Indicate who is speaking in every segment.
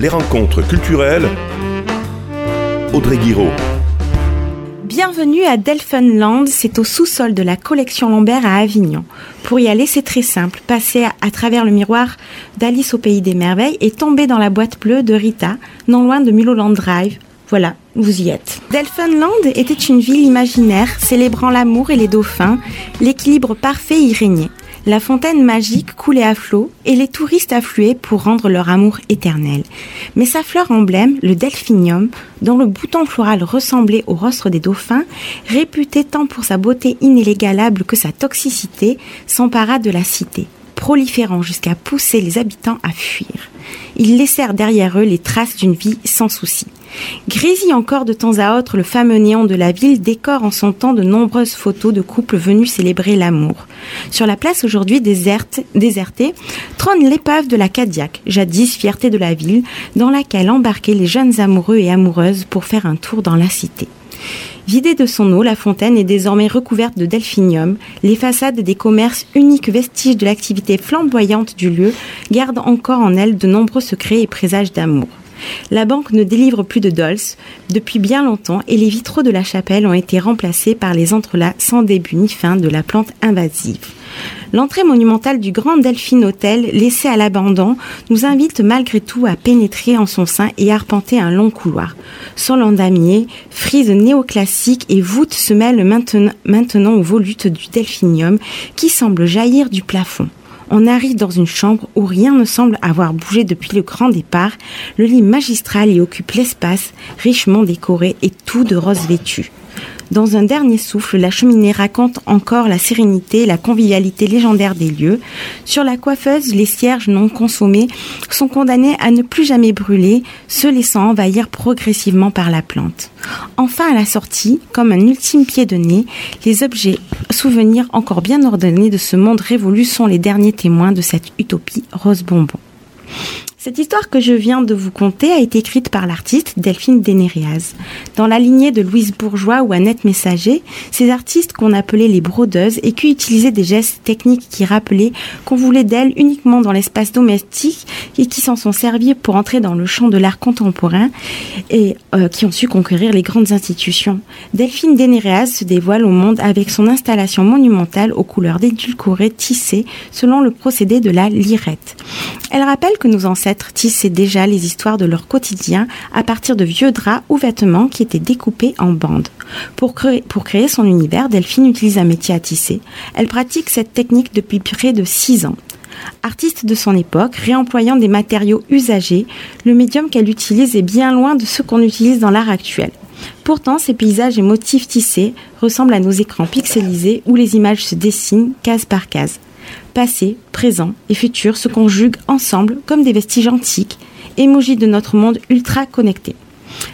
Speaker 1: Les rencontres culturelles. Audrey Guiraud.
Speaker 2: Bienvenue à Delphinland, c'est au sous-sol de la collection Lambert à Avignon. Pour y aller, c'est très simple. Passer à, travers le miroir d'Alice au pays des merveilles et tomber dans la boîte bleue de Rita, non loin de Mulholland Drive. Voilà, vous y êtes. Delphinland était une ville imaginaire célébrant l'amour et les dauphins. L'équilibre parfait y régnait. La fontaine magique coulait à flot et les touristes affluaient pour rendre leur amour éternel. Mais sa fleur emblème, le delphinium, dont le bouton floral ressemblait au rostre des dauphins, réputé tant pour sa beauté inégalable que sa toxicité, s'empara de la cité, proliférant jusqu'à pousser les habitants à fuir. Ils laissèrent derrière eux les traces d'une vie sans souci. Grésille encore de temps à autre le fameux néant de la ville décore en son temps de nombreuses photos de couples venus célébrer l'amour. Sur la place aujourd'hui déserte, désertée trône l'épave de la Cadillac, jadis fierté de la ville, dans laquelle embarquaient les jeunes amoureux et amoureuses pour faire un tour dans la cité. Vidée de son eau, la fontaine est désormais recouverte de delphinium. Les façades des commerces, uniques vestiges de l'activité flamboyante du lieu, gardent encore en elles de nombreux secrets et présages d'amour. La banque ne délivre plus de dolls depuis bien longtemps et les vitraux de la chapelle ont été remplacés par les entrelacs sans début ni fin de la plante invasive. L'entrée monumentale du Grand Delphine Hôtel, laissé à l'abandon, nous invite malgré tout à pénétrer en son sein et arpenter un long couloir. Sol en damier, frise néoclassique et voûte se mêlent maintenant, aux volutes du delphinium qui semble jaillir du plafond. On arrive dans une chambre où rien ne semble avoir bougé depuis le grand départ. Le lit magistral y occupe l'espace, richement décoré et tout de rose vêtu. Dans un dernier souffle, la cheminée raconte encore la sérénité et la convivialité légendaire des lieux. Sur la coiffeuse, les cierges non consommés sont condamnés à ne plus jamais brûler, se laissant envahir progressivement par la plante. Enfin, à la sortie, comme un ultime pied de nez, les objets souvenirs encore bien ordonnés de ce monde révolu sont les derniers témoins de cette utopie rose bonbon. Cette histoire que je viens de vous conter a été écrite par l'artiste Delphine Dénéréaz. Dans la lignée de Louise Bourgeois ou Annette Messager, ces artistes qu'on appelait les brodeuses et qui utilisaient des gestes techniques qui rappelaient qu'on voulait d'elles uniquement dans l'espace domestique et qui s'en sont servis pour entrer dans le champ de l'art contemporain et euh, qui ont su conquérir les grandes institutions. Delphine Dénéréaz se dévoile au monde avec son installation monumentale aux couleurs d'édulcorées tissées selon le procédé de la lirette. Elle rappelle que nos ancêtres tissaient déjà les histoires de leur quotidien à partir de vieux draps ou vêtements qui étaient découpés en bandes. Pour créer, son univers, Delphine utilise un métier à tisser. Elle pratique cette technique depuis près de six ans. Artiste de son époque, réemployant des matériaux usagés, le médium qu'elle utilise est bien loin de ce qu'on utilise dans l'art actuel. Pourtant, ces paysages et motifs tissés ressemblent à nos écrans pixelisés où les images se dessinent case par case passé, présent et futur se conjuguent ensemble comme des vestiges antiques, émojis de notre monde ultra connecté.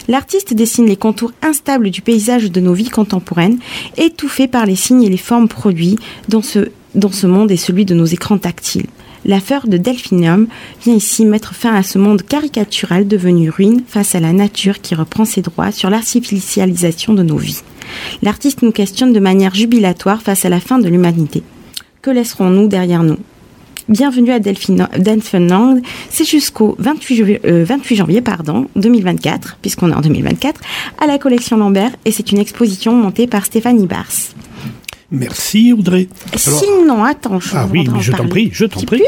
Speaker 2: L'artiste dessine les contours instables du paysage de nos vies contemporaines, étouffés par les signes et les formes produits dans ce, monde et celui de nos écrans tactiles. L'affaire de Delphinium vient ici mettre fin à ce monde caricatural devenu ruine face à la nature qui reprend ses droits sur l'artificialisation de nos vies. L'artiste nous questionne de manière jubilatoire face à la fin de l'humanité. Que laisserons-nous derrière nous? Bienvenue à Delphinland. C'est jusqu'au 28, euh, janvier pardon, 2024, puisqu'on est en 2024, à la collection Lambert et c'est une exposition montée par Stéphanie Bars.
Speaker 3: Merci Audrey.
Speaker 2: Sinon, attends, je
Speaker 3: Ah oui, je t'en prie, je t'en prie.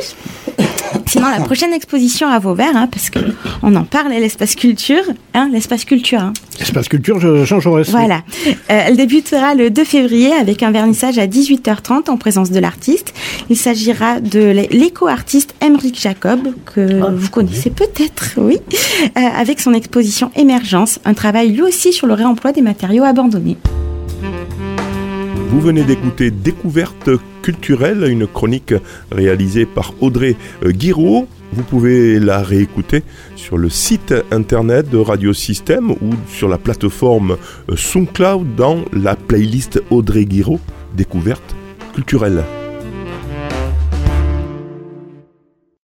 Speaker 2: Sinon, la prochaine exposition à Vauvert, hein, parce que on en parle, l'espace culture, hein, l'espace culture. Hein.
Speaker 3: L'espace culture, je change
Speaker 2: Voilà. Euh, elle débutera le 2 février avec un vernissage à 18h30 en présence de l'artiste. Il s'agira de l'éco-artiste Emeric Jacob, que ah, vous connaissez peut-être, oui, euh, avec son exposition Émergence, un travail lui aussi sur le réemploi des matériaux abandonnés.
Speaker 1: Vous venez d'écouter Découverte culturelle, une chronique réalisée par Audrey euh, Guiraud. Vous pouvez la réécouter sur le site internet de Radio Système ou sur la plateforme euh, SoundCloud dans la playlist Audrey Guiraud Découverte culturelle.